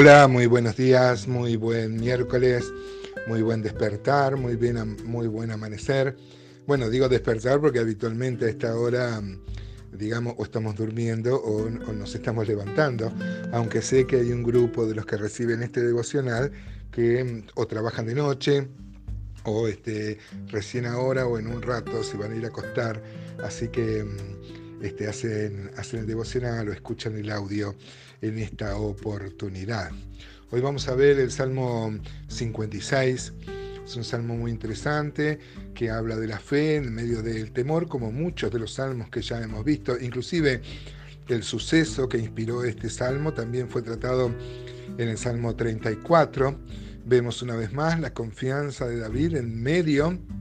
Hola, muy buenos días, muy buen miércoles, muy buen despertar, muy, bien, muy buen amanecer. Bueno, digo despertar porque habitualmente a esta hora, digamos, o estamos durmiendo o, nos estamos levantando, aunque sé que hay un grupo de los que reciben este devocional que o trabajan de noche o este, recién ahora o en un rato se van a ir a acostar, así que este, hacen, hacen el devocional o escuchan el audio en esta oportunidad. Hoy vamos a ver el Salmo 56. Es un salmo muy interesante que habla de la fe en medio del temor, como muchos de los salmos que ya hemos visto. Inclusive el suceso que inspiró este salmo también fue tratado en el Salmo 34. Vemos una vez más la confianza de David en medio de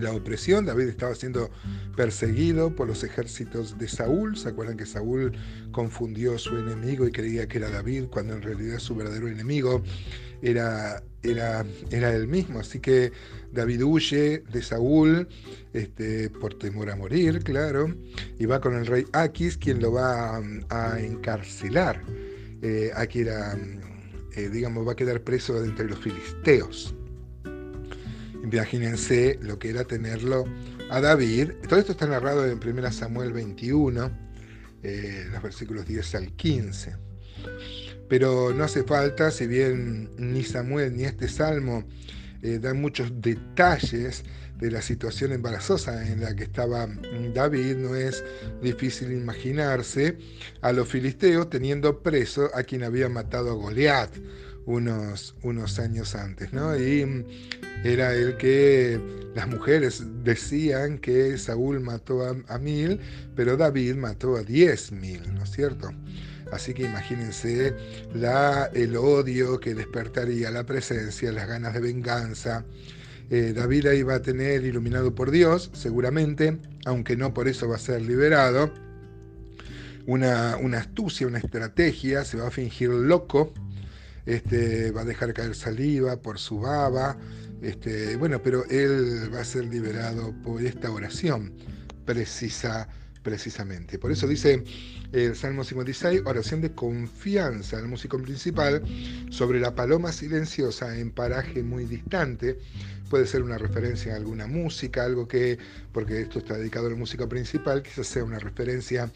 la opresión. David estaba siendo perseguido por los ejércitos de Saúl. ¿Se acuerdan que Saúl confundió su enemigo y creía que era David cuando en realidad su verdadero enemigo era, era, era él mismo? Así que David huye de Saúl este, por temor a morir, claro, y va con el rey Aquis, quien lo va a, encarcelar. Eh, era, eh, digamos, va a quedar preso entre los filisteos. Imagínense lo que era tenerlo a David. Todo esto está narrado en 1 Samuel 21, eh, los versículos 10 al 15. Pero no hace falta, si bien ni Samuel ni este salmo eh, dan muchos detalles de la situación embarazosa en la que estaba David, no es difícil imaginarse a los filisteos teniendo preso a quien había matado a Goliat unos, unos años antes, ¿no? Y era el que las mujeres decían que Saúl mató a, mil, pero David mató a diez mil, ¿no es cierto? Así que imagínense la, el odio que despertaría la presencia, las ganas de venganza. Eh, David ahí va a tener iluminado por Dios, seguramente, aunque no por eso va a ser liberado. Una, una astucia, una estrategia, se va a fingir loco, este, va a dejar caer saliva por su baba, este, bueno, pero él va a ser liberado por esta oración precisa, precisamente. Por eso dice el Salmo 56, oración de confianza al músico principal sobre la paloma silenciosa en paraje muy distante. Puede ser una referencia a alguna música, algo que, porque esto está dedicado al músico principal, quizás sea una referencia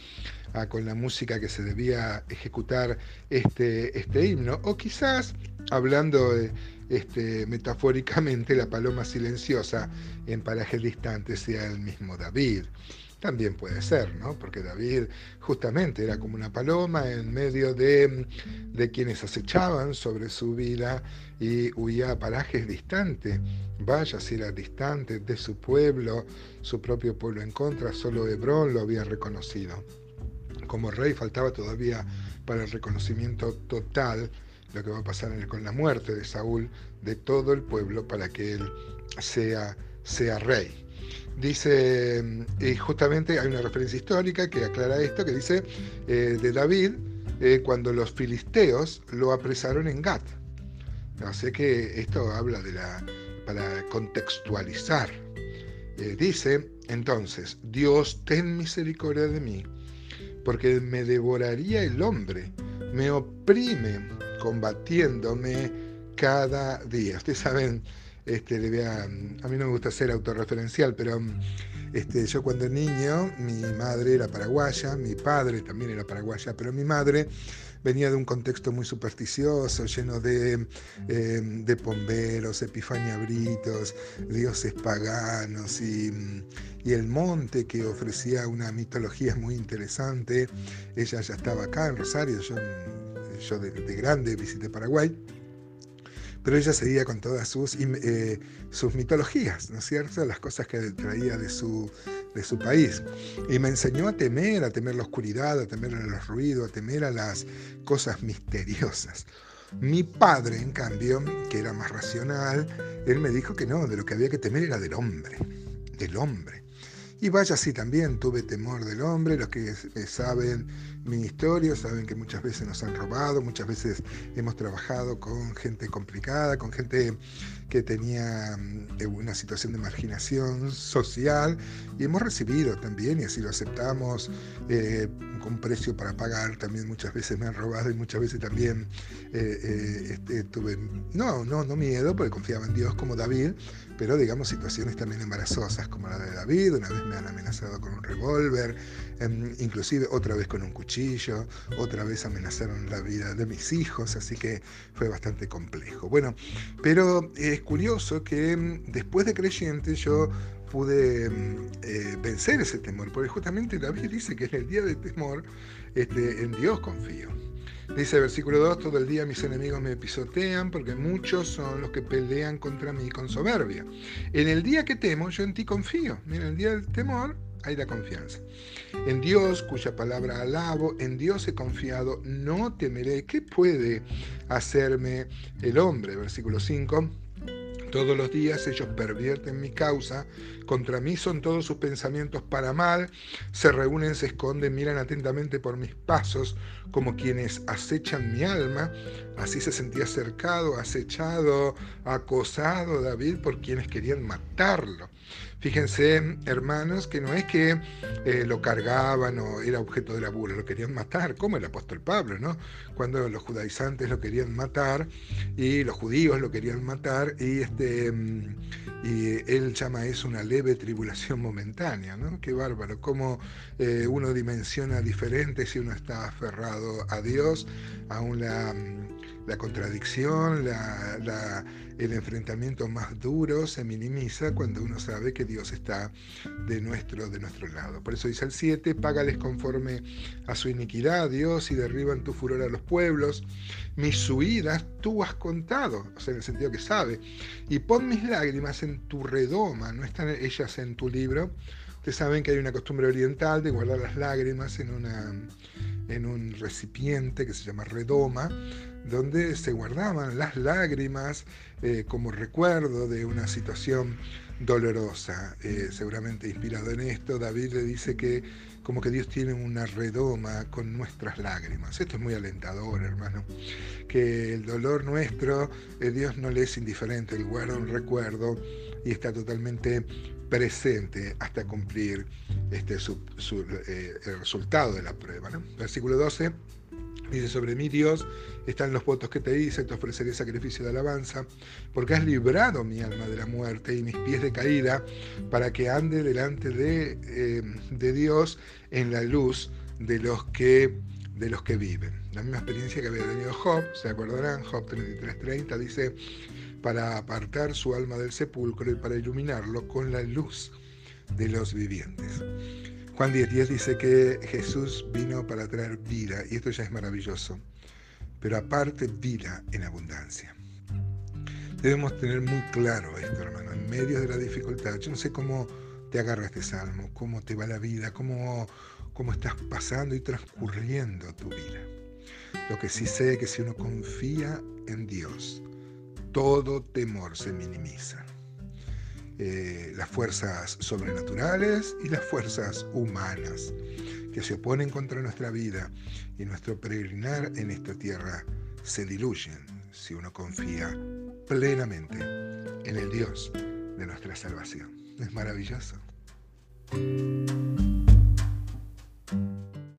con la música que se debía ejecutar este, este himno, o quizás hablando de este, metafóricamente la paloma silenciosa en parajes distantes sea el mismo David. También puede ser, ¿no? Porque David justamente era como una paloma en medio de, de quienes acechaban sobre su vida y huía a parajes distantes. Vaya si era distante de su pueblo, su propio pueblo en contra, solo Hebrón lo había reconocido. Como rey faltaba todavía para el reconocimiento total lo que va a pasar con la muerte de Saúl, de todo el pueblo, para que él sea, sea rey. Dice, y justamente hay una referencia histórica que aclara esto, que dice eh, de David eh, cuando los filisteos lo apresaron en Gat. Así que esto habla de la, para contextualizar. Eh, dice, entonces, Dios, ten misericordia de mí, porque me devoraría el hombre, me oprime combatiéndome cada día. Ustedes saben, este, a, mí no me gusta ser autorreferencial, pero este, yo cuando niño, mi madre era paraguaya, mi padre también era paraguaya, pero mi madre venía de un contexto muy supersticioso, lleno de, eh, de pomberos, epifaniabritos, dioses paganos y, y, el monte que ofrecía una mitología muy interesante. Ella ya estaba acá en Rosario, yo yo de, grande visité Paraguay, pero ella seguía con todas sus, eh, sus mitologías, ¿no es cierto? Las cosas que traía de su, de su país. Y me enseñó a temer, a temer la oscuridad, a temer a los ruidos, a temer a las cosas misteriosas. Mi padre, en cambio, que era más racional, él me dijo que no, de lo que había que temer era del hombre, del hombre. Y vaya si también tuve temor del hombre, los que saben mi historia, saben que muchas veces nos han robado, muchas veces hemos trabajado con gente complicada, con gente que tenía mm, una situación de marginación social y hemos recibido también, y así lo aceptamos, eh, con precio para pagar, también muchas veces me han robado y muchas veces también eh, eh, este, tuve, no, no, no miedo, porque confiaba en Dios como David, pero digamos situaciones también embarazosas como la de David, una vez me han amenazado con un revólver, em, inclusive otra vez con un cuchillo, otra vez amenazaron la vida de mis hijos, así que fue bastante complejo. Bueno, pero es curioso que em, después de creyente yo pude em, eh, vencer ese temor, porque justamente David dice que en el día de temor este, en Dios confío. Dice versículo 2, todo el día mis enemigos me pisotean porque muchos son los que pelean contra mí con soberbia. En el día que temo, yo en ti confío. Mira, en el día del temor hay la confianza. En Dios, cuya palabra alabo, en Dios he confiado, no temeré. ¿Qué puede hacerme el hombre? Versículo 5. Todos los días ellos pervierten mi causa, contra mí son todos sus pensamientos para mal, se reúnen, se esconden, miran atentamente por mis pasos, como quienes acechan mi alma. Así se sentía cercado, acechado, acosado David por quienes querían matarlo. Fíjense, hermanos, que no es que eh, lo cargaban o era objeto de la burla, lo querían matar, como el apóstol Pablo, ¿no? Cuando los judaizantes lo querían matar y los judíos lo querían matar y, este, mm, y él llama eso una leve tribulación momentánea, ¿no? Qué bárbaro, cómo eh, uno dimensiona diferente si uno está aferrado a Dios, aún la contradicción, el enfrentamiento más duro se minimiza cuando uno sabe que Dios está de nuestro, de nuestro lado. Por eso dice el 7, págales conforme a su iniquidad, Dios, y derriban tu furor a los pueblos. Mis huidas tú has contado, o sea, en el sentido que sabe, y pon mis lágrimas en tu redoma, no están ellas en tu libro. Ustedes saben que hay una costumbre oriental de guardar las lágrimas en, una, en un recipiente que se llama redoma, donde se guardaban las lágrimas eh, como recuerdo de una situación dolorosa. Eh, seguramente inspirado en esto, David le dice que como que Dios tiene una redoma con nuestras lágrimas. Esto es muy alentador, hermano. Que el dolor nuestro, eh, Dios no le es indiferente, Él guarda un recuerdo y está totalmente presente hasta cumplir este, el resultado de la prueba. Versículo 12. Dice, sobre mí Dios están los votos que te hice, te ofreceré sacrificio de alabanza, porque has librado mi alma de la muerte y mis pies de caída, para que ande delante de, eh, de Dios en la luz de los que de los que viven. La misma experiencia que había tenido Job, se acordarán, Job 33:30 dice, para apartar su alma del sepulcro y para iluminarlo con la luz de los vivientes. Juan 10.10 dice que Jesús vino para traer vida, y esto ya es maravilloso, pero aparte vida en abundancia. Debemos tener muy claro esto, hermano, en medio de la dificultad. Yo no sé cómo te agarra este salmo, cómo te va la vida, cómo, cómo estás pasando y transcurriendo tu vida. Lo que sí sé es que si uno confía en Dios, todo temor se minimiza. Eh, las fuerzas sobrenaturales y las fuerzas humanas que se oponen contra nuestra vida y nuestro peregrinar en esta tierra se diluyen si uno confía plenamente en el Dios de nuestra salvación. Es maravilloso.